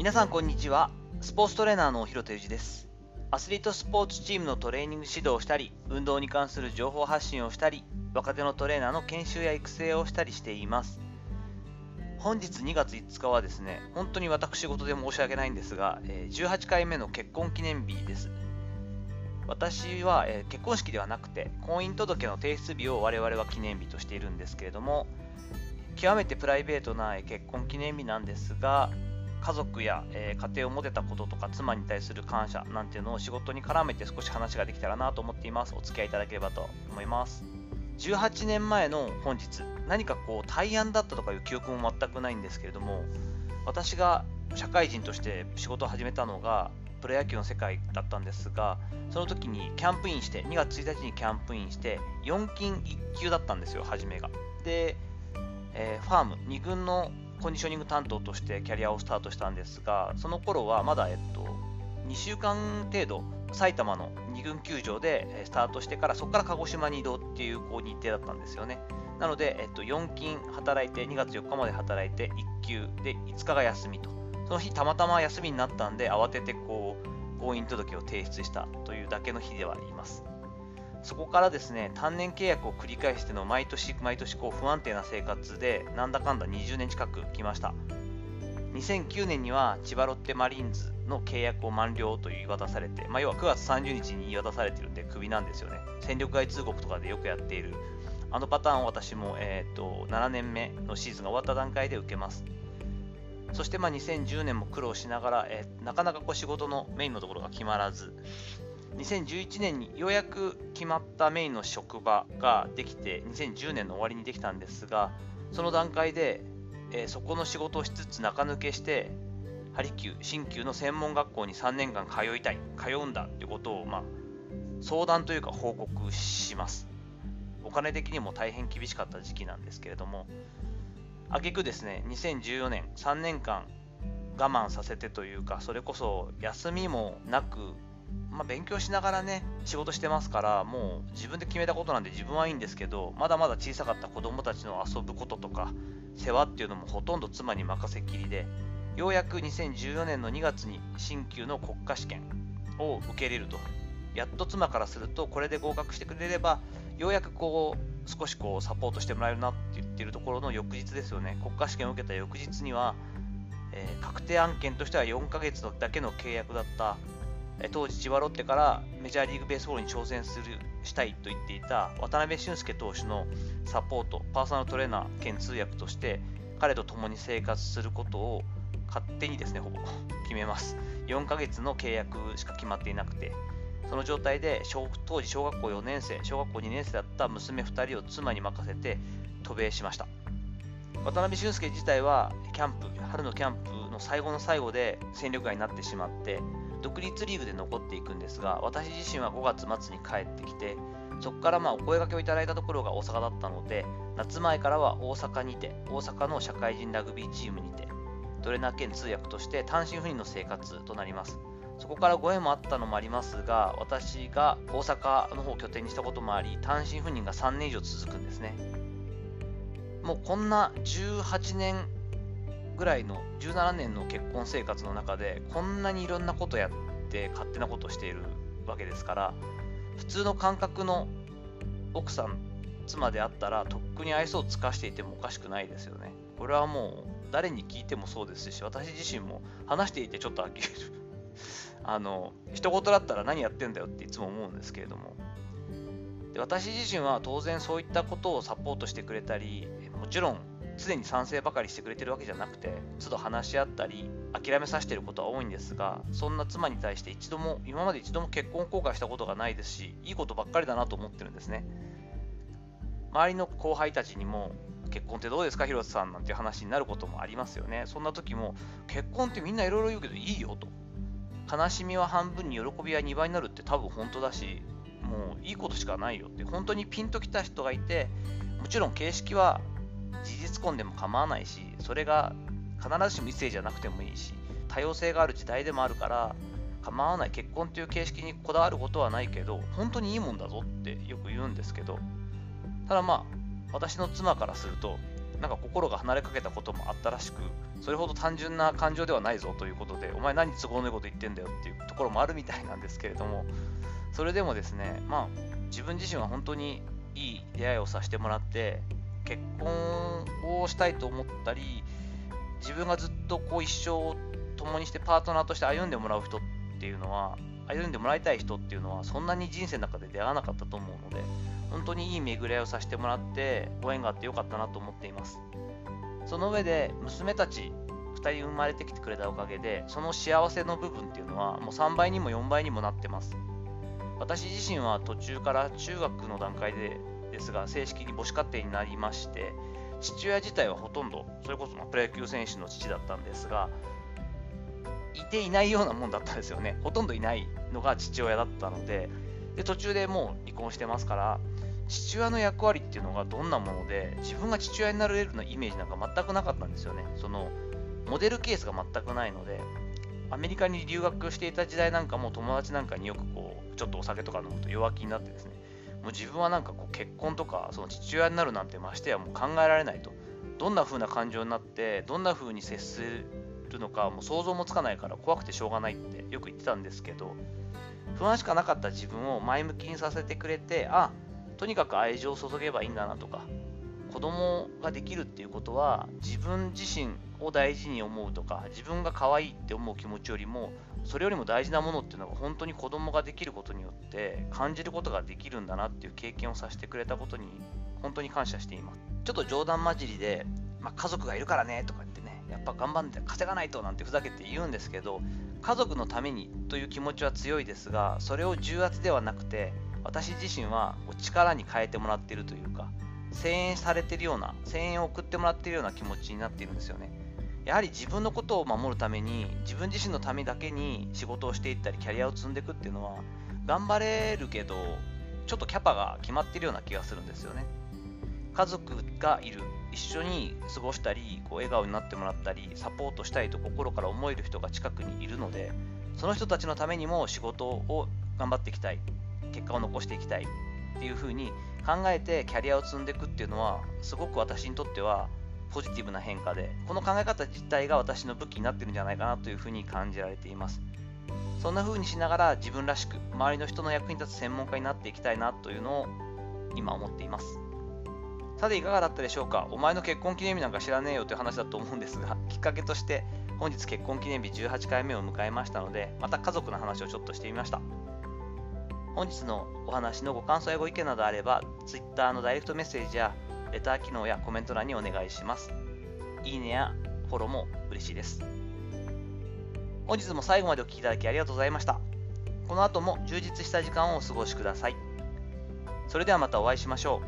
皆さんこんにちは。スポーツトレーナーの広田裕二です。アスリートスポーツチームのトレーニング指導をしたり運動に関する情報発信をしたり若手のトレーナーの研修や育成をしたりしています。本日2月5日はですね本当に私事で申し訳ないんですが18回目の結婚記念日です。私は結婚式ではなくて婚姻届の提出日を我々は記念日としているんですけれども極めてプライベートな結婚記念日なんですが家族や、えー、家庭を持てたこととか妻に対する感謝なんていうのを仕事に絡めて少し話ができたらなと思っています。お付き合いいただければと思います。18年前の本日何かこう対案だったとかいう記憶も全くないんですけれども私が社会人として仕事を始めたのがプロ野球の世界だったんですがその時にキャンプインして2月1日にキャンプインして4金1級だったんですよ初めが。で、えー、ファーム2軍のコンディショニング担当としてキャリアをスタートしたんですが、その頃はまだ、えっと、2週間程度、埼玉の2軍球場でスタートしてから、そこから鹿児島に移動っていうこう日程だったんですよね。なので、えっと、4勤働いて、2月4日まで働いて、1休で5日が休みと。その日、たまたま休みになったんで、慌ててこう、婚姻届を提出したというだけの日ではあります。そこからですね、単年契約を繰り返しての毎年毎年こう不安定な生活で、なんだかんだ20年近く来ました。2009年には千葉ロッテマリーンズの契約を満了と言い渡されて、まあ、要は9月30日に言い渡されてるんでクビなんですよね。戦力外通告とかでよくやっている、あのパターンを私も、えーと、7年目のシーズンが終わった段階で受けます。そしてまあ2010年も苦労しながら、えー、なかなかこう仕事のメインのところが決まらず、2011年にようやく決まったメインの職場ができて2010年の終わりにできたんですがその段階で、えー、そこの仕事をしつつ中抜けしてハリキュー新旧の専門学校に3年間通いたい通うんだということを、まあ、相談というか報告します。お金的にも大変厳しかった時期なんですけれども挙句ですね2014年3年間我慢させてというかそれこそ休みもなくまあ、勉強しながらね、仕事してますから、もう自分で決めたことなんで自分はいいんですけど、まだまだ小さかった子供たちの遊ぶこととか、世話っていうのもほとんど妻に任せきりで、ようやく2014年の2月に新旧の国家試験を受け入れると。やっと妻からすると、これで合格してくれれば、ようやくこう、少しこうサポートしてもらえるなって言ってるところの翌日ですよね。国家試験を受けた翌日には、えー、確定案件としては4ヶ月だけの契約だった当時千葉ロッテからメジャーリーグベースボールに挑戦するしたいと言っていた渡辺俊介投手のサポート、パーソナルトレーナー兼通訳として彼と共に生活することを勝手にですね、ほぼ 決めます。4ヶ月の契約しか決まっていなくて、その状態で当時小学校4年生、小学校2年生だった娘2人を妻に任せて渡米しました。渡辺俊介自体はキャンプ、春のキャンプの最後の最後で戦力外になってしまって、独立リーグで残っていくんですが、私自身は5月末に帰ってきて、そこからまあお声掛けをいただいたところが大阪だったので、夏前からは大阪にて、大阪の社会人ラグビーチームにて、トレーナー兼通訳として単身赴任の生活となります。そこからご縁もあったのもありますが、私が大阪の方を拠点にしたこともあり、単身赴任が3年以上続くんですね。もうこんな18年ぐらいの17年の結婚生活の中でこんなにいろんなことやって勝手なことしているわけですから普通の感覚の奥さん妻であったらとっくに愛想を尽かしていてもおかしくないですよね。これはもう誰に聞いてもそうですし私自身も話していてちょっと呆れる。あの一言だったら何やってんだよっていつも思うんですけれども。で私自身は当然そういったことをサポートしてくれたりもちろん常に賛成ばかりしてくれてるわけじゃなくて都度話し合ったり諦めさせてることは多いんですがそんな妻に対して一度も今まで一度も結婚後悔したことがないですしいいことばっかりだなと思ってるんですね。周りの後輩たちにも結婚ってどうですか広瀬さんなんて話になることもありますよね。そんな時も結婚ってみんないろいろ言うけどいいよと。悲しみは半分に喜びは2倍になるって多分本当だしもういいことしかないよって。本当にピンときた人がいてもちろん形式は事実婚でも構わないし、それが必ずしも異性じゃなくてもいいし、多様性がある時代でもあるから、構わない結婚という形式にこだわることはないけど、本当にいいもんだぞってよく言うんですけど、ただまあ、私の妻からすると、なんか心が離れかけたこともあったらしく、それほど単純な感情ではないぞということで、お前何都合のいいこと言ってんだよっていうところもあるみたいなんですけれども、それでもですね、まあ、自分自身は本当にいい出会いをさせてもらって、結婚をしたいと思ったり、自分がずっとこう一生を共にしてパートナーとして歩んでもらう人っていうのは、歩んでもらいたい人っていうのは、そんなに人生の中で出会わなかったと思うので、本当にいい巡り合いをさせてもらって、ご縁があってよかったなと思っています。その上で、娘たち2人生まれてきてくれたおかげで、その幸せの部分っていうのは、もう3倍にも4倍にもなってます。私自身は途中から中学の段階でですが、正式に母子家庭になりまして、父親自体はほとんど、それこそプロ野球選手の父だったんですが、いていないようなもんだったんですよね。ほとんどいないのが父親だったので、で途中でもう離婚してますから、父親の役割っていうのがどんなもので、自分が父親になれるようなイメージなんか全くなかったんですよね。そのモデルケースが全くないので、アメリカに留学していた時代なんかも友達なんかによくこう、ちょっとお酒とか飲むと弱気になってですね、もう自分はなんかこう結婚とか、その父親になるなんてましてやもう考えられないと。どんな風な感情になって、どんな風に接するのか、もう想像もつかないから怖くてしょうがないってよく言ってたんですけど、不安しかなかった自分を前向きにさせてくれて、あ、とにかく愛情を注げばいいんだなとか、子供ができるっていうことは自分自身を大事に思うとか自分が可愛いって思う気持ちよりもそれよりも大事なものっていうのが本当に子供ができることによって感じることができるんだなっていう経験をさせてくれたことに本当に感謝しています。ちょっと冗談交じりで、まあ、家族がいるからねとか言ってねやっぱ頑張って稼がないとなんてふざけて言うんですけど家族のためにという気持ちは強いですがそれを重圧ではなくて私自身は力に変えてもらっているというか声援されてるような声援を送ってもらってるような気持ちになっているんですよね。やはり自分のことを守るために自分自身のためだけに仕事をしていったりキャリアを積んでいくっていうのは頑張れるけどちょっとキャパが決まってるような気がするんですよね。家族がいる一緒に過ごしたりこう笑顔になってもらったりサポートしたいと心から思える人が近くにいるのでその人たちのためにも仕事を頑張っていきたい結果を残していきたいっていうふうに考えてキャリアを積んでいくっていうのはすごく私にとってはポジティブな変化でこの考え方自体が私の武器になってるんじゃないかなというふうに感じられています。そんな風にしながら自分らしく周りの人の役に立つ専門家になっていきたいなというのを今思っています。さていかがだったでしょうか？お前の結婚記念日なんか知らねえよという話だと思うんですが きっかけとして本日結婚記念日18回目を迎えましたのでまた家族の話をちょっとしてみました。本日のお話のご感想やご意見などあれば Twitter のダイレクトメッセージやレター機能やコメント欄にお願いします。いいねやフォローも嬉しいです。本日も最後までお聴きいただきありがとうございました。この後も充実した時間をお過ごしください。それではまたお会いしましょ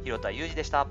う。広田裕二でした。